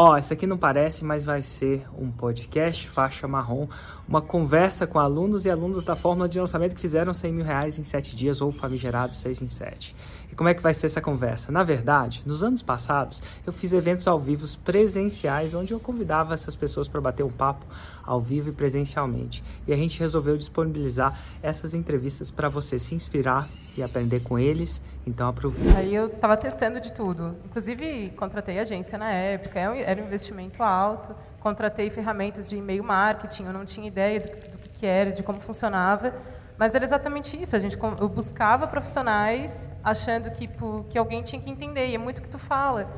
Ó, oh, isso aqui não parece, mas vai ser um podcast faixa marrom, uma conversa com alunos e alunos da fórmula de lançamento que fizeram 100 mil reais em 7 dias ou famigerado 6 em 7. E como é que vai ser essa conversa? Na verdade, nos anos passados, eu fiz eventos ao vivo presenciais, onde eu convidava essas pessoas para bater um papo ao vivo e presencialmente. E a gente resolveu disponibilizar essas entrevistas para você se inspirar e aprender com eles então aproveita. Aí eu estava testando de tudo. Inclusive, contratei agência na época, é era um investimento alto. Contratei ferramentas de e-mail marketing, eu não tinha ideia do, do que era, de como funcionava. Mas era exatamente isso. A gente, eu buscava profissionais achando que, que alguém tinha que entender. E é muito o que tu fala.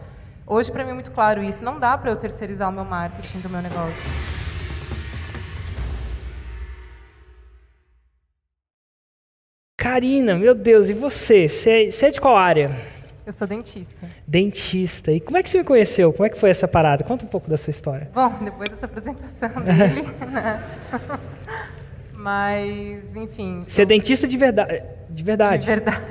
Hoje, para mim, é muito claro isso. Não dá para eu terceirizar o meu marketing do meu negócio. Karina, meu Deus, e você? Você é de qual área? Eu sou dentista. Dentista. E como é que você me conheceu? Como é que foi essa parada? Conta um pouco da sua história. Bom, depois dessa apresentação dele, né? Mas, enfim. Você é dentista de verdade? De verdade. De verdade.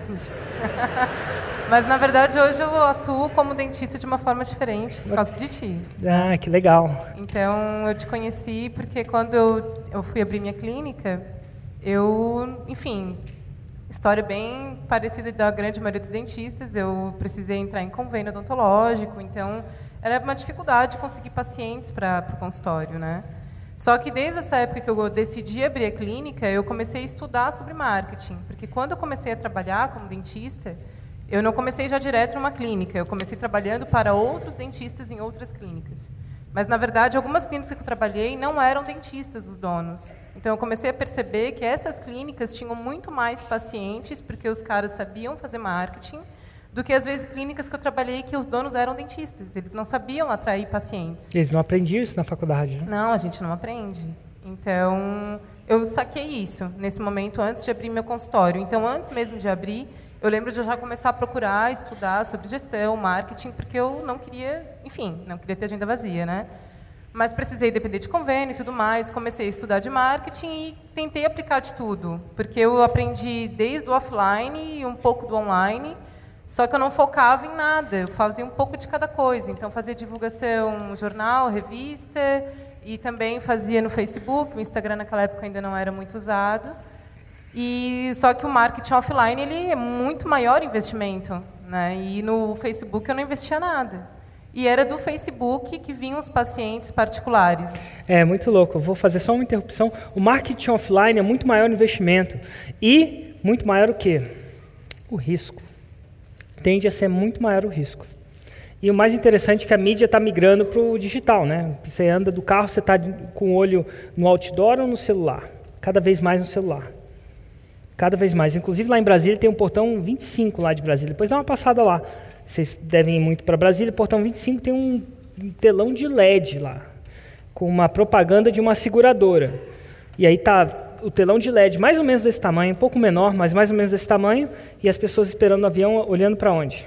Mas, na verdade, hoje eu atuo como dentista de uma forma diferente, por causa de ti. Ah, que legal. Então, eu te conheci porque quando eu, eu fui abrir minha clínica, eu, enfim, História bem parecida da grande maioria dos dentistas. Eu precisei entrar em convênio odontológico, então era uma dificuldade conseguir pacientes para o consultório, né? Só que desde essa época que eu decidi abrir a clínica, eu comecei a estudar sobre marketing, porque quando eu comecei a trabalhar como dentista, eu não comecei já direto numa clínica, eu comecei trabalhando para outros dentistas em outras clínicas. Mas, na verdade, algumas clínicas que eu trabalhei não eram dentistas os donos. Então, eu comecei a perceber que essas clínicas tinham muito mais pacientes, porque os caras sabiam fazer marketing, do que, às vezes, clínicas que eu trabalhei que os donos eram dentistas. Eles não sabiam atrair pacientes. Eles não aprendiam isso na faculdade, né? Não, a gente não aprende. Então, eu saquei isso nesse momento antes de abrir meu consultório. Então, antes mesmo de abrir, eu lembro de eu já começar a procurar, estudar sobre gestão, marketing, porque eu não queria, enfim, não queria ter agenda vazia, né? Mas precisei depender de convênio e tudo mais. Comecei a estudar de marketing e tentei aplicar de tudo, porque eu aprendi desde o offline e um pouco do online. Só que eu não focava em nada, eu fazia um pouco de cada coisa. Então, fazia divulgação, jornal, revista, e também fazia no Facebook. O Instagram, naquela época, ainda não era muito usado. E só que o marketing offline ele é muito maior investimento, né? E no Facebook eu não investia nada. E era do Facebook que vinham os pacientes particulares. É muito louco. Eu vou fazer só uma interrupção. O marketing offline é muito maior investimento e muito maior o quê? O risco. Tende a ser muito maior o risco. E o mais interessante é que a mídia está migrando para o digital, né? Você anda do carro, você está com o olho no outdoor ou no celular? Cada vez mais no celular cada vez mais. Inclusive lá em Brasília tem um portão 25 lá de Brasília. Depois dá uma passada lá. Vocês devem ir muito para Brasília. Portão 25 tem um telão de LED lá, com uma propaganda de uma seguradora. E aí tá o telão de LED mais ou menos desse tamanho, um pouco menor, mas mais ou menos desse tamanho, e as pessoas esperando o avião olhando para onde?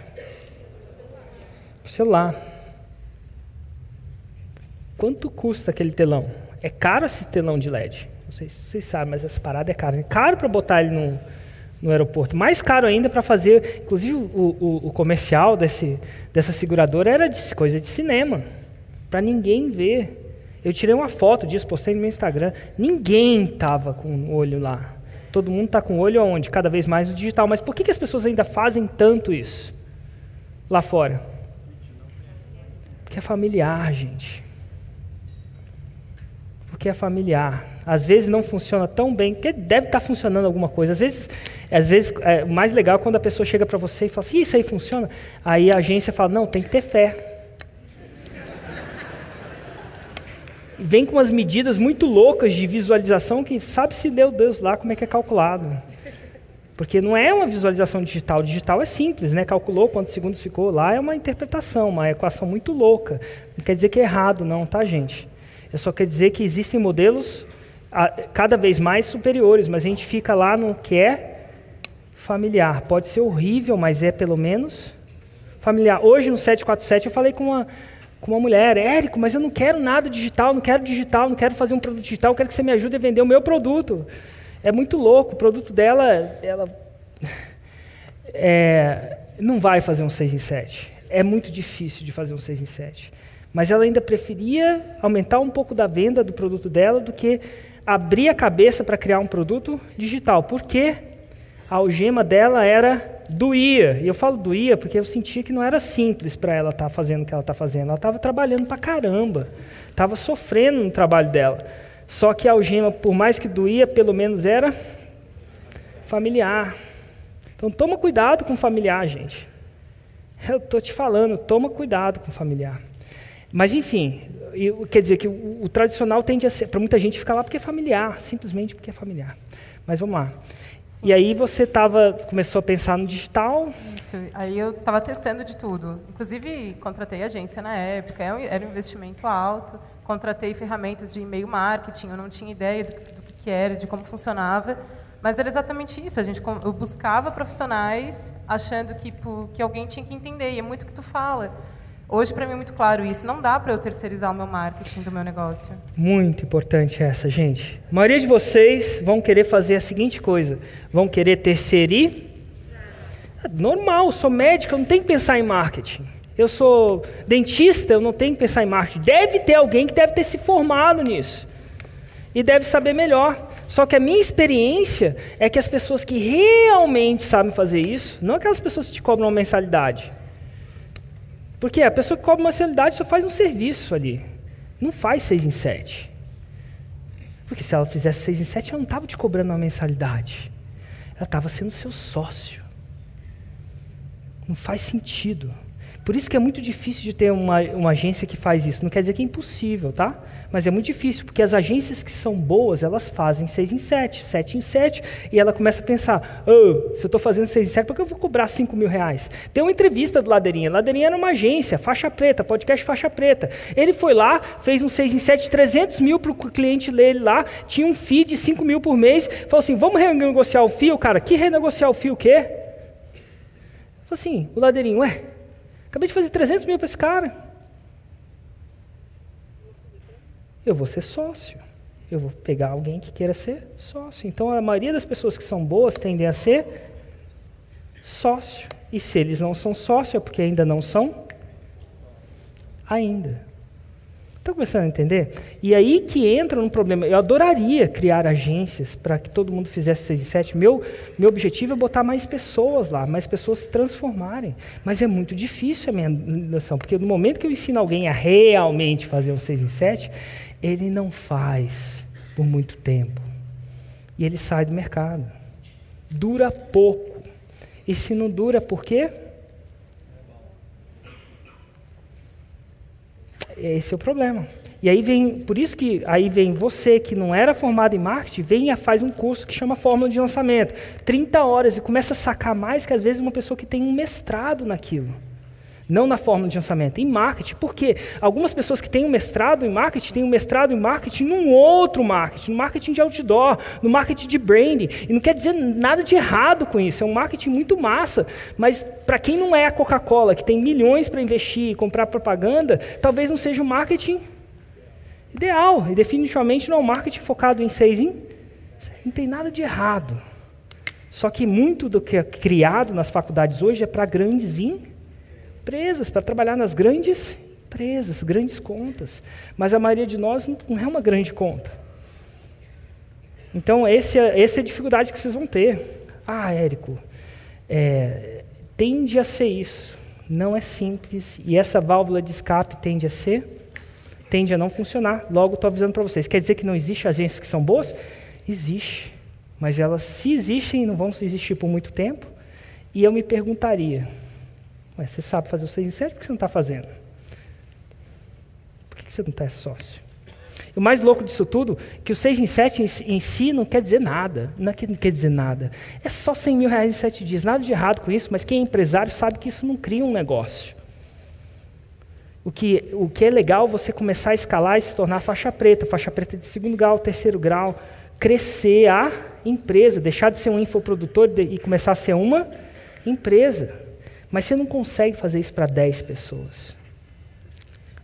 Para o celular. Quanto custa aquele telão? É caro esse telão de LED. Não sei se vocês sabem, mas essa parada é cara. É caro para botar ele no, no aeroporto. Mais caro ainda para fazer. Inclusive, o, o, o, comercial desse, dessa seguradora era de coisa de cinema. Para ninguém ver. Eu tirei uma foto disso, postei no meu Instagram. Ninguém estava com o olho lá. Todo mundo está com o olho aonde? Cada vez mais no digital. Mas por que, que as pessoas ainda fazem tanto isso lá fora? Porque é familiar, gente. Porque é familiar. Às vezes não funciona tão bem, porque deve estar funcionando alguma coisa. Às vezes, às vezes é mais legal quando a pessoa chega para você e fala assim, isso aí funciona. Aí a agência fala, não, tem que ter fé. Vem com umas medidas muito loucas de visualização que sabe se deu Deus lá como é que é calculado. Porque não é uma visualização digital. Digital é simples, né? Calculou quantos segundos ficou lá, é uma interpretação, uma equação muito louca. Não quer dizer que é errado, não, tá, gente? Eu só quer dizer que existem modelos cada vez mais superiores, mas a gente fica lá no que é familiar. Pode ser horrível, mas é pelo menos familiar. Hoje no 747 eu falei com uma, com uma mulher, Érico, mas eu não quero nada digital, não quero digital, não quero fazer um produto digital, quero que você me ajude a vender o meu produto. É muito louco, o produto dela, ela é, não vai fazer um 6 em 7. É muito difícil de fazer um 6 em 7. Mas ela ainda preferia aumentar um pouco da venda do produto dela do que abrir a cabeça para criar um produto digital. Por quê? A algema dela era doía. E eu falo doía porque eu sentia que não era simples para ela estar tá fazendo o que ela está fazendo. Ela estava trabalhando para caramba, estava sofrendo no trabalho dela. Só que a algema, por mais que doía, pelo menos era familiar. Então toma cuidado com familiar, gente. Eu estou te falando, toma cuidado com familiar. Mas enfim, eu, quer dizer que o, o tradicional tende a ser, para muita gente ficar lá porque é familiar, simplesmente porque é familiar. Mas vamos lá. E aí você tava, começou a pensar no digital? Isso, aí eu estava testando de tudo. Inclusive, contratei agência na época, é era um investimento alto, contratei ferramentas de e-mail marketing, eu não tinha ideia do, do que era, de como funcionava, mas era exatamente isso, a gente, eu buscava profissionais achando que, que alguém tinha que entender, e é muito o que tu fala. Hoje, para mim, é muito claro isso. Não dá para eu terceirizar o meu marketing do meu negócio. Muito importante essa, gente. A maioria de vocês vão querer fazer a seguinte coisa: vão querer terceirizar. Normal, eu sou médico, eu não tenho que pensar em marketing. Eu sou dentista, eu não tenho que pensar em marketing. Deve ter alguém que deve ter se formado nisso. E deve saber melhor. Só que a minha experiência é que as pessoas que realmente sabem fazer isso, não aquelas pessoas que te cobram uma mensalidade, porque a pessoa que cobra uma mensalidade só faz um serviço ali. Não faz seis em sete. Porque se ela fizesse seis em sete, ela não estava te cobrando uma mensalidade. Ela estava sendo seu sócio. Não faz sentido. Por isso que é muito difícil de ter uma, uma agência que faz isso. Não quer dizer que é impossível, tá? Mas é muito difícil, porque as agências que são boas, elas fazem seis em sete, sete em sete, e ela começa a pensar, oh, se eu estou fazendo seis em sete, por que eu vou cobrar cinco mil reais? Tem uma entrevista do Ladeirinha. Ladeirinha era uma agência, faixa preta, podcast faixa preta. Ele foi lá, fez um seis em sete, 300 mil para o cliente ler lá, tinha um FII de 5 mil por mês, falou assim, vamos renegociar o fio, cara? Que renegociar o fio o quê? Falei assim, o Ladeirinho, ué, Acabei de fazer 300 mil para esse cara. Eu vou ser sócio. Eu vou pegar alguém que queira ser sócio. Então, a maioria das pessoas que são boas tendem a ser sócio. E se eles não são sócio, é porque ainda não são ainda. Estão começando a entender? E aí que entra um problema. Eu adoraria criar agências para que todo mundo fizesse 6 e 7. Meu, meu objetivo é botar mais pessoas lá, mais pessoas se transformarem. Mas é muito difícil a minha noção, porque no momento que eu ensino alguém a realmente fazer um 6 em 7, ele não faz por muito tempo. E ele sai do mercado. Dura pouco. E se não dura, por quê? Esse é o problema. E aí vem, por isso que aí vem você que não era formado em marketing, vem e faz um curso que chama Fórmula de Lançamento. 30 horas e começa a sacar mais que às vezes uma pessoa que tem um mestrado naquilo. Não na fórmula de lançamento, em marketing. Por quê? Algumas pessoas que têm um mestrado em marketing têm um mestrado em marketing num outro marketing, no marketing de outdoor, no marketing de branding. E não quer dizer nada de errado com isso, é um marketing muito massa. Mas para quem não é a Coca-Cola, que tem milhões para investir e comprar propaganda, talvez não seja um marketing ideal. E definitivamente não é um marketing focado em seis em. Não tem nada de errado. Só que muito do que é criado nas faculdades hoje é para grandes empresas empresas, para trabalhar nas grandes empresas, grandes contas. Mas a maioria de nós não é uma grande conta. Então, esse é, essa é a dificuldade que vocês vão ter. Ah, Érico, é, tende a ser isso. Não é simples. E essa válvula de escape tende a ser, tende a não funcionar. Logo, estou avisando para vocês. Quer dizer que não existe agências que são boas? Existe. Mas elas, se existem, não vão existir por muito tempo. E eu me perguntaria, Ué, você sabe fazer o 6 em 7, por que você não está fazendo? Por que você não está sócio? E o mais louco disso tudo, que o 6 em 7 em, si não quer dizer nada. Não é que não quer dizer nada. É só 100 mil reais em 7 dias. Nada de errado com isso, mas quem é empresário sabe que isso não cria um negócio. O que, o que é legal você começar a escalar e se tornar faixa preta, faixa preta de segundo grau, terceiro grau, crescer a empresa, deixar de ser um infoprodutor e começar a ser uma empresa. Mas você não consegue fazer isso para 10 pessoas.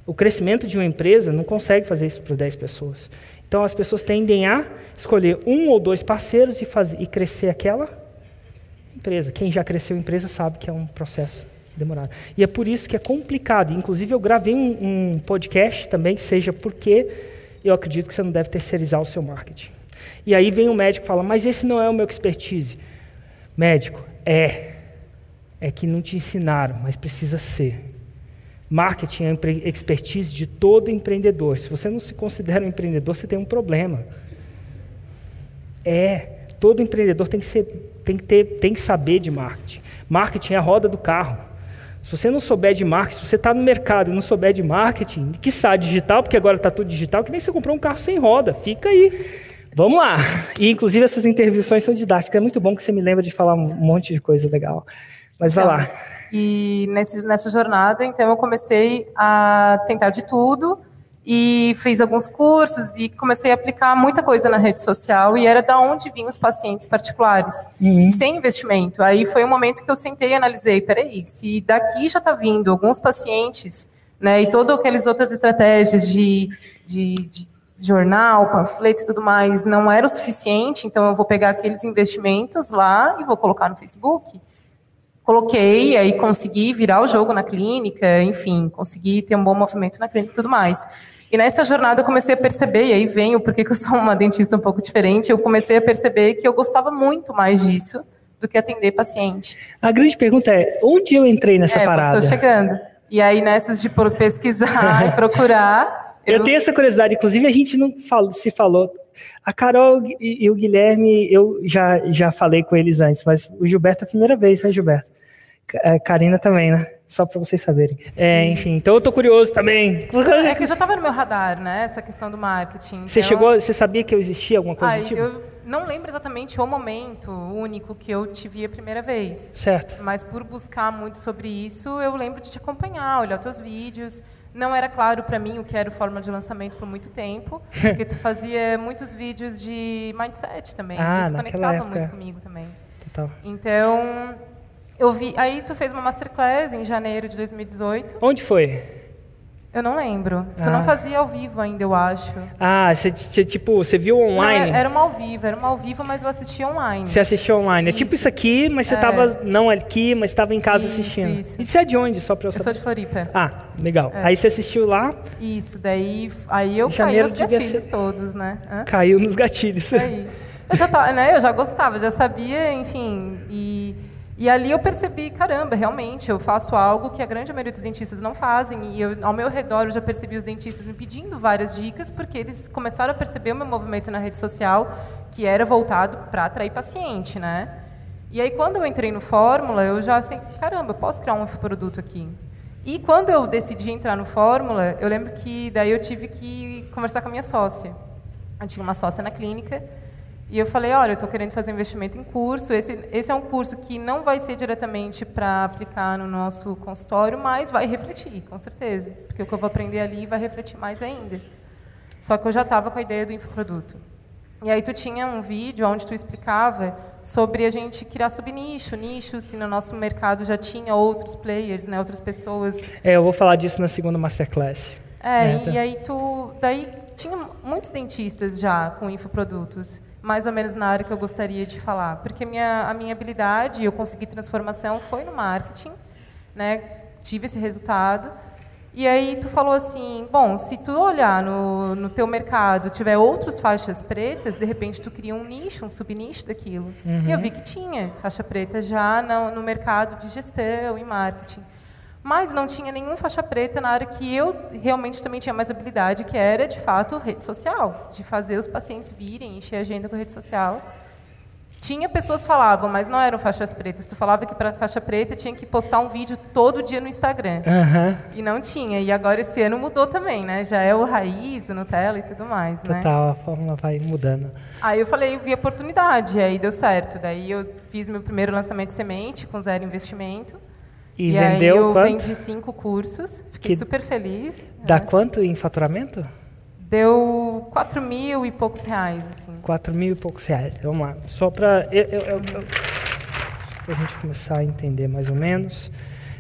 O crescimento de uma empresa não consegue fazer isso para 10 pessoas. Então as pessoas tendem a escolher um ou dois parceiros e, fazer, e crescer aquela empresa. Quem já cresceu empresa sabe que é um processo demorado. E é por isso que é complicado. Inclusive, eu gravei um, um podcast também, seja porque eu acredito que você não deve terceirizar o seu marketing. E aí vem o médico e fala, mas esse não é o meu expertise. Médico, é. É que não te ensinaram, mas precisa ser. Marketing é a expertise de todo empreendedor. Se você não se considera um empreendedor, você tem um problema. É, todo empreendedor tem que, ser, tem que, ter, tem que saber de marketing. Marketing é a roda do carro. Se você não souber de marketing, se você está no mercado e não souber de marketing, que sabe digital, porque agora está tudo digital, que nem você comprou um carro sem roda, fica aí. Vamos lá. E inclusive essas intervenções são didáticas. É muito bom que você me lembra de falar um monte de coisa legal. Mas vai então, lá. E nesse, nessa jornada, então, eu comecei a tentar de tudo e fiz alguns cursos e comecei a aplicar muita coisa na rede social e era da onde vinham os pacientes particulares, uhum. sem investimento. Aí foi um momento que eu sentei e analisei, peraí, se daqui já está vindo alguns pacientes, né, e todas aquelas outras estratégias de, de, de jornal, panfleto e tudo mais não era o suficiente, então eu vou pegar aqueles investimentos lá e vou colocar no Facebook coloquei, aí consegui virar o jogo na clínica, enfim, consegui ter um bom movimento na clínica e tudo mais. E nessa jornada eu comecei a perceber, e aí vem o porquê que eu sou uma dentista um pouco diferente, eu comecei a perceber que eu gostava muito mais disso do que atender paciente. A grande pergunta é, onde eu entrei nessa é, parada? Estou chegando. E aí nessas de pesquisar e procurar... Eu... eu... tenho essa curiosidade, inclusive a gente não fala, se falou... A Carol e o Guilherme, eu já, já falei com eles antes, mas o Gilberto é a primeira vez, né, Gilberto? A Karina também, né? Só para vocês saberem. É, enfim, então eu tô curioso também. É que já estava no meu radar, né? Essa questão do marketing. Você então... chegou, você sabia que eu existia alguma coisa do tipo? Eu não lembro exatamente o momento único que eu te vi a primeira vez. Certo. Mas por buscar muito sobre isso, eu lembro de te acompanhar, olhar teus vídeos. Não era claro para mim o que era o forma de lançamento por muito tempo, porque tu fazia muitos vídeos de mindset também. Ah, isso conectava época. muito comigo também. Total. Então, eu vi. Aí tu fez uma masterclass em janeiro de 2018. Onde foi? Eu não lembro. Ah. Tu não fazia ao vivo ainda, eu acho. Ah, você tipo, você viu online? Não, era uma ao vivo, era uma ao vivo, mas eu assistia online. Você assistiu online. É tipo isso aqui, mas você estava é. não aqui, mas estava em casa isso, assistindo. Isso. E você é de onde, só para eu saber? Eu sou de Floripa. Ah, legal. É. Aí você assistiu lá? Isso, daí aí eu caí nos gatilhos ser... todos, né? Hã? Caiu nos gatilhos. Aí. Eu já tava, né? Eu já gostava, já sabia, enfim, e e ali eu percebi, caramba, realmente, eu faço algo que a grande maioria dos dentistas não fazem. E eu, ao meu redor eu já percebi os dentistas me pedindo várias dicas, porque eles começaram a perceber o meu movimento na rede social, que era voltado para atrair paciente, né? E aí, quando eu entrei no Fórmula, eu já assim, caramba, eu posso criar um infoproduto aqui. E quando eu decidi entrar no Fórmula, eu lembro que daí eu tive que conversar com a minha sócia. Eu tinha uma sócia na clínica, e eu falei, olha, eu estou querendo fazer um investimento em curso. Esse, esse é um curso que não vai ser diretamente para aplicar no nosso consultório, mas vai refletir, com certeza. Porque o que eu vou aprender ali vai refletir mais ainda. Só que eu já estava com a ideia do infoproduto. E aí tu tinha um vídeo onde tu explicava sobre a gente criar subnicho, nicho, se no nosso mercado já tinha outros players, né, outras pessoas. É, eu vou falar disso na segunda masterclass. É, é tá. e aí tu, daí tinha muitos dentistas já com infoprodutos mais ou menos na área que eu gostaria de falar, porque minha, a minha habilidade, eu consegui transformação foi no marketing, né? Tive esse resultado. E aí tu falou assim, bom, se tu olhar no, no teu mercado, tiver outras faixas pretas, de repente tu cria um nicho, um subnicho daquilo. Uhum. E eu vi que tinha faixa preta já no, no mercado de gestão e marketing mas não tinha nenhum faixa preta na área que eu realmente também tinha mais habilidade, que era, de fato, rede social, de fazer os pacientes virem, encher a agenda com rede social. Tinha pessoas que falavam, mas não eram faixas pretas. Tu falava que para faixa preta tinha que postar um vídeo todo dia no Instagram. Uhum. E não tinha. E agora esse ano mudou também, né? Já é o raiz, o Nutella e tudo mais, Total, né? Total, a fórmula vai mudando. Aí eu falei, eu vi oportunidade, aí deu certo. Daí eu fiz meu primeiro lançamento de semente com zero investimento. E, e vendeu aí eu quanto? vendi cinco cursos, fiquei que super feliz. Dá é. quanto em faturamento? Deu quatro mil e poucos reais. Assim. Quatro mil e poucos reais. Vamos lá. Só para a gente começar a entender mais ou menos.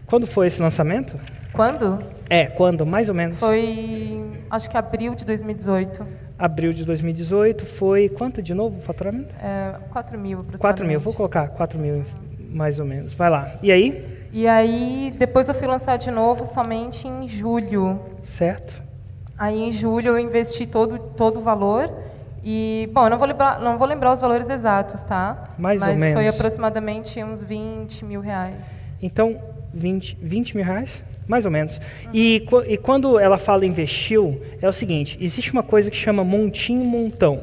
Quando foi esse lançamento? Quando? É, quando, mais ou menos? Foi, acho que abril de 2018. Abril de 2018 foi quanto de novo o faturamento? É, 4 mil aproximadamente. 4 mil, vou colocar 4 mil mais ou menos. Vai lá. E aí? E aí, depois eu fui lançar de novo somente em julho. Certo. Aí, em julho, eu investi todo, todo o valor. E, bom, eu não vou lembrar, não vou lembrar os valores exatos, tá? Mais Mas ou menos. foi aproximadamente uns 20 mil reais. Então, 20, 20 mil reais? Mais ou menos. E, qu- e quando ela fala investiu, é o seguinte: existe uma coisa que chama montinho montão.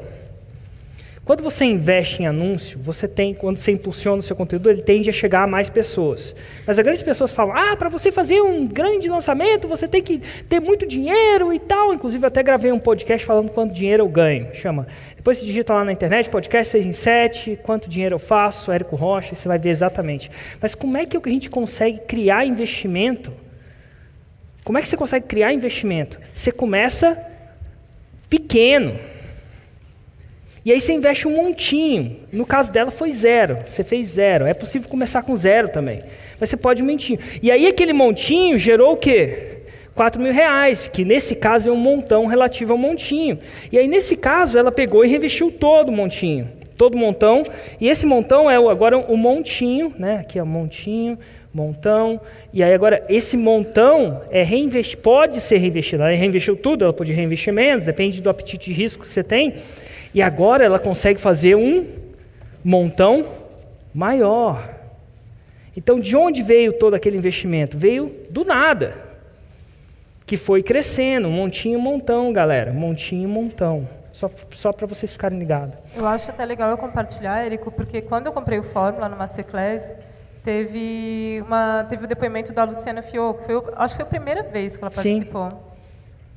Quando você investe em anúncio, você tem, quando você impulsiona o seu conteúdo, ele tende a chegar a mais pessoas. Mas as grandes pessoas falam: ah, para você fazer um grande lançamento, você tem que ter muito dinheiro e tal. Inclusive, eu até gravei um podcast falando quanto dinheiro eu ganho. Chama. Depois você digita lá na internet, podcast 6 em 7, quanto dinheiro eu faço, Érico Rocha, você vai ver exatamente. Mas como é que a gente consegue criar investimento? Como é que você consegue criar investimento? Você começa pequeno. E aí você investe um montinho. No caso dela foi zero. Você fez zero. É possível começar com zero também. Mas você pode um montinho. E aí aquele montinho gerou o quê? 4 mil reais, que nesse caso é um montão relativo ao montinho. E aí nesse caso ela pegou e revestiu todo o montinho. Todo o montão. E esse montão é agora o montinho, né? Aqui é o montinho, montão. E aí agora esse montão é reinvesti pode ser reinvestido. Ela reinvestiu tudo, ela pode reinvestir menos, depende do apetite de risco que você tem. E agora ela consegue fazer um montão maior. Então, de onde veio todo aquele investimento? Veio do nada. Que foi crescendo, montinho, montão, galera. Montinho, montão. Só, só para vocês ficarem ligados. Eu acho até legal eu compartilhar, Érico, porque quando eu comprei o Fórmula no Masterclass, teve, uma, teve o depoimento da Luciana Fioco. Foi, acho que foi a primeira vez que ela Sim.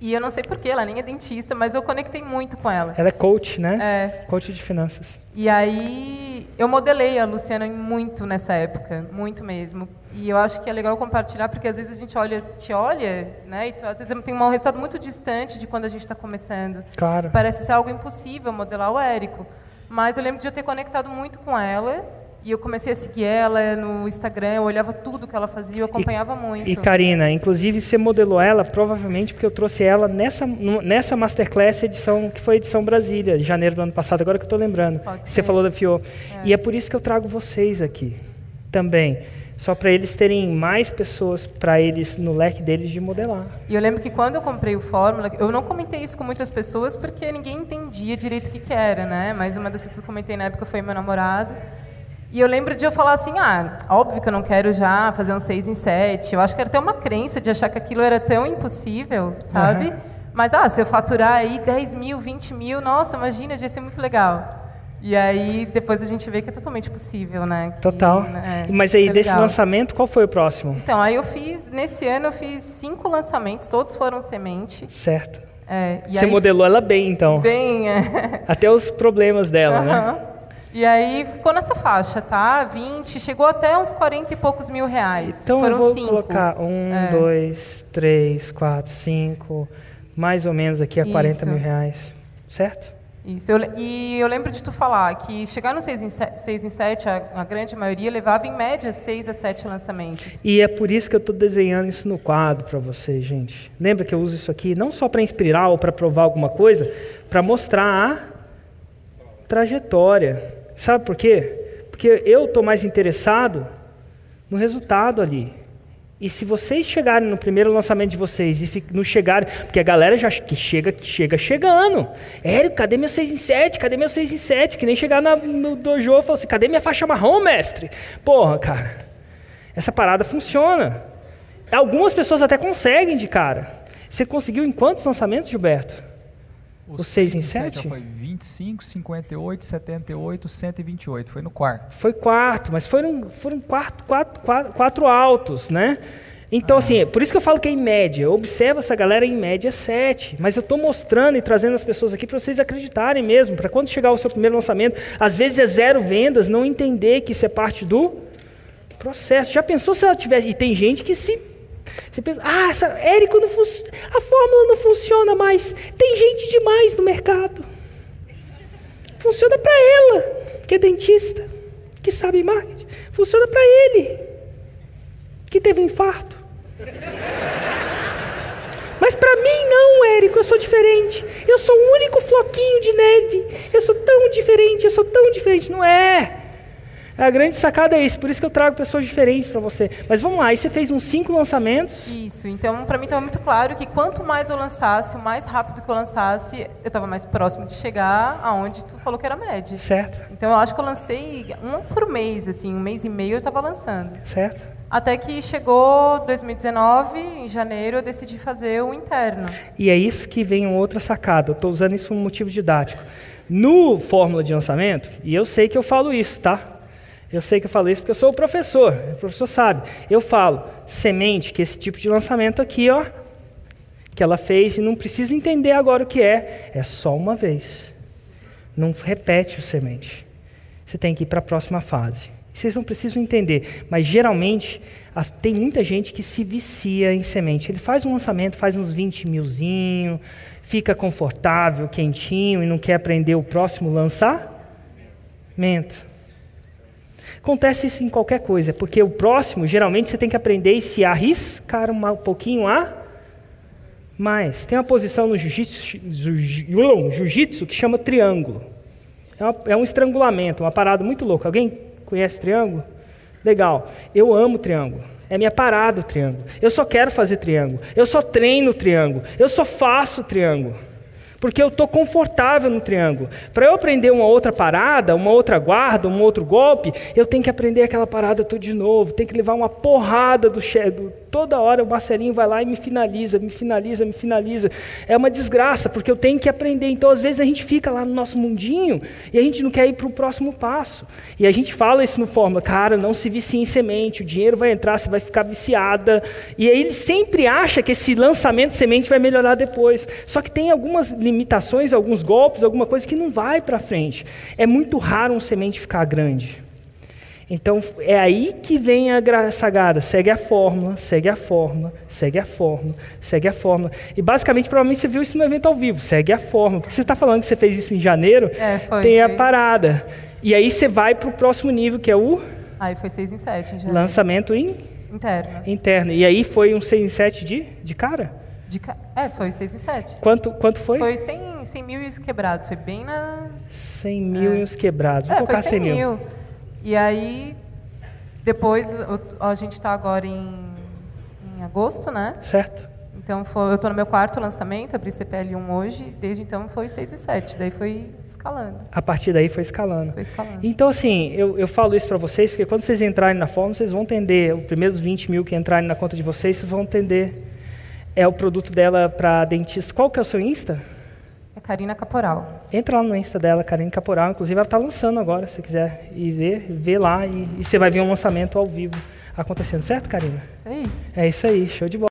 E eu não sei porquê, ela nem é dentista, mas eu conectei muito com ela. Ela é coach, né? É. Coach de finanças. E aí eu modelei a Luciana muito nessa época, muito mesmo. E eu acho que é legal compartilhar, porque às vezes a gente olha, te olha, né? E tu, às vezes tem um resultado muito distante de quando a gente está começando. Claro. Parece ser algo impossível modelar o Érico. Mas eu lembro de eu ter conectado muito com ela. E eu comecei a seguir ela no Instagram, eu olhava tudo que ela fazia, eu acompanhava muito. E Karina, inclusive você modelou ela provavelmente porque eu trouxe ela nessa, nessa Masterclass edição, que foi a edição Brasília, de janeiro do ano passado, agora que eu estou lembrando. Você falou da FIO. E é por isso que eu trago vocês aqui também. Só para eles terem mais pessoas para eles, no leque deles, de modelar. E eu lembro que quando eu comprei o Fórmula, eu não comentei isso com muitas pessoas porque ninguém entendia direito o que, que era, né? Mas uma das pessoas que eu comentei na época foi meu namorado. E eu lembro de eu falar assim, ah, óbvio que eu não quero já fazer um 6 em 7. Eu acho que era até uma crença de achar que aquilo era tão impossível, sabe? Mas, ah, se eu faturar aí 10 mil, 20 mil, nossa, imagina, ia ser muito legal. E aí, depois a gente vê que é totalmente possível, né? Que, Total. né, Mas aí, é desse legal. lançamento, qual foi o próximo? Então, aí eu fiz, nesse ano eu fiz cinco lançamentos, todos foram semente. Certo. É, Você aí, modelou ela bem, então. Bem, é. Até os problemas dela, né? E aí ficou nessa faixa, tá? 20, chegou até uns 40 e poucos mil reais. Então Foram eu vou cinco. colocar um, É. dois, três, quatro, cinco, mais ou menos aqui a 40 Isso. mil reais. Certo? Isso. Eu e eu lembro de tu falar que chegar no 6 em 7, 6 em 7 a, a grande maioria levava em média 6 a 7 lançamentos. E é por isso que eu estou desenhando isso no quadro para vocês, gente. Lembra que eu uso isso aqui não só para inspirar ou para provar alguma coisa, para mostrar a trajetória. Sabe por quê? Porque eu estou mais interessado no resultado ali. E se vocês chegarem no primeiro lançamento de vocês e não chegarem, porque a galera já que chega, que chega chegando. Érico, cadê meu 6 em 7? Cadê meu 6 em 7? Que nem chegar na- no dojo e falar assim, cadê minha faixa marrom, mestre? Porra, cara. Essa parada funciona. Algumas pessoas até conseguem de cara. Você conseguiu em quantos lançamentos, Gilberto? O seis em sete? Foi 25, 58, 78, 128. Foi no quarto. Foi quarto, mas foram, foram quatro, quatro, quatro, quatro altos, né? Então, assim, por isso que eu falo que é em média. Observa essa galera em média sete. Mas eu estou mostrando e trazendo as pessoas aqui para vocês acreditarem mesmo. Para quando chegar o seu primeiro lançamento, às vezes é zero vendas, não entender que isso é parte do processo. Já pensou se ela tivesse. E tem gente que se. Você pensa, ah, essa, Érico, não a fórmula não funciona mais. Tem gente demais no mercado. Funciona para ela, que é dentista, que sabe marketing. Funciona para ele, que teve um infarto. Mas para mim não, Érico, eu sou diferente. Eu sou o único floquinho de neve. Eu sou tão diferente, eu sou tão diferente. Não é. A grande sacada é isso, por isso que eu trago pessoas diferentes para você. Mas vamos lá, aí você fez uns cinco lançamentos. Isso, então para mim estava muito claro que quanto mais eu lançasse, o mais rápido que eu lançasse, eu estava mais próximo de chegar aonde tu falou que era média. Certo. Então eu acho que eu lancei um por mês, assim, um mês e meio eu estava lançando. Certo. Até que chegou 2019, em janeiro, eu decidi fazer o interno. E é isso que vem outra sacada. Eu estou usando isso como motivo didático. No fórmula de lançamento, e eu sei que eu falo isso, tá? Eu sei que eu falo isso porque eu sou o professor, o professor sabe. Eu falo, semente, que esse tipo de lançamento aqui, ó, que ela fez e não precisa entender agora o que é, é só uma vez. Não repete o semente. Você tem que ir para a próxima fase. Vocês não precisam entender, mas geralmente as, tem muita gente que se vicia em semente. Ele faz um lançamento, faz uns 20 milzinho, fica confortável, quentinho e não quer aprender o próximo lançamento. Acontece isso em qualquer coisa, porque o próximo, geralmente, você tem que aprender e se arriscar um pouquinho a mais. Tem uma posição no jiu-jitsu jiu que chama triângulo. É, uma, é um estrangulamento, uma parada muito louca. Alguém conhece triângulo? Legal. Eu amo triângulo. É minha parada o triângulo. Eu só quero fazer triângulo. Eu só treino triângulo. Eu só faço triângulo porque eu estou confortável no triângulo. Para eu aprender uma outra parada, uma outra guarda, um outro golpe, eu tenho que aprender aquela parada tudo de novo, tenho que levar uma porrada do, do toda hora o Marcelinho vai lá e me finaliza, me finaliza, me finaliza. É uma desgraça, porque eu tenho que aprender. Então, às vezes, a gente fica lá no nosso mundinho e a gente não quer ir para o próximo passo. E a gente fala isso no Fórmula, cara, não se vicie em semente, o dinheiro vai entrar, você vai ficar viciada. E aí ele sempre acha que esse lançamento de semente vai melhorar depois. Só que tem algumas limitações, alguns golpes, alguma coisa que não vai para frente. É muito raro um semente ficar grande. Então é aí que vem a sagada. Segue a fórmula, segue a fórmula, segue a fórmula, segue a fórmula. E basicamente, provavelmente você viu isso no evento ao vivo. Segue a fórmula. Porque você está falando que você fez isso em janeiro, é, foi, tem a parada. E aí você vai para o próximo nível, que é o. Aí foi 6 em 7 em janeiro. Lançamento em. Interno. Interno. E aí foi um 6 em 7 de, de cara? De ca... É, foi 6 em 7. Quanto, quanto foi? Foi 100, 100 mil e os quebrados. Foi bem na. 100 mil é. e os quebrados. Vou é, colocar foi 100 100 mil. E aí, depois, a gente está agora em, em agosto, né? Certo. Então, foi, eu estou no meu quarto lançamento, abri CPL1 hoje, desde então foi 6 e 7, daí foi escalando. A partir daí foi escalando. Foi escalando. Então, assim, eu, eu falo isso para vocês, porque quando vocês entrarem na forma, vocês vão entender, os primeiros 20 mil que entrarem na conta de vocês, vocês vão entender. É o produto dela para dentista. Qual que é o seu Insta? É Karina Caporal. Entra lá no Insta dela, Karina Caporal. Inclusive, ela está lançando agora, se quiser ir ver, vê lá e, e você vai ver um lançamento ao vivo acontecendo. Certo, Karina? Isso aí. É isso aí, show de bola.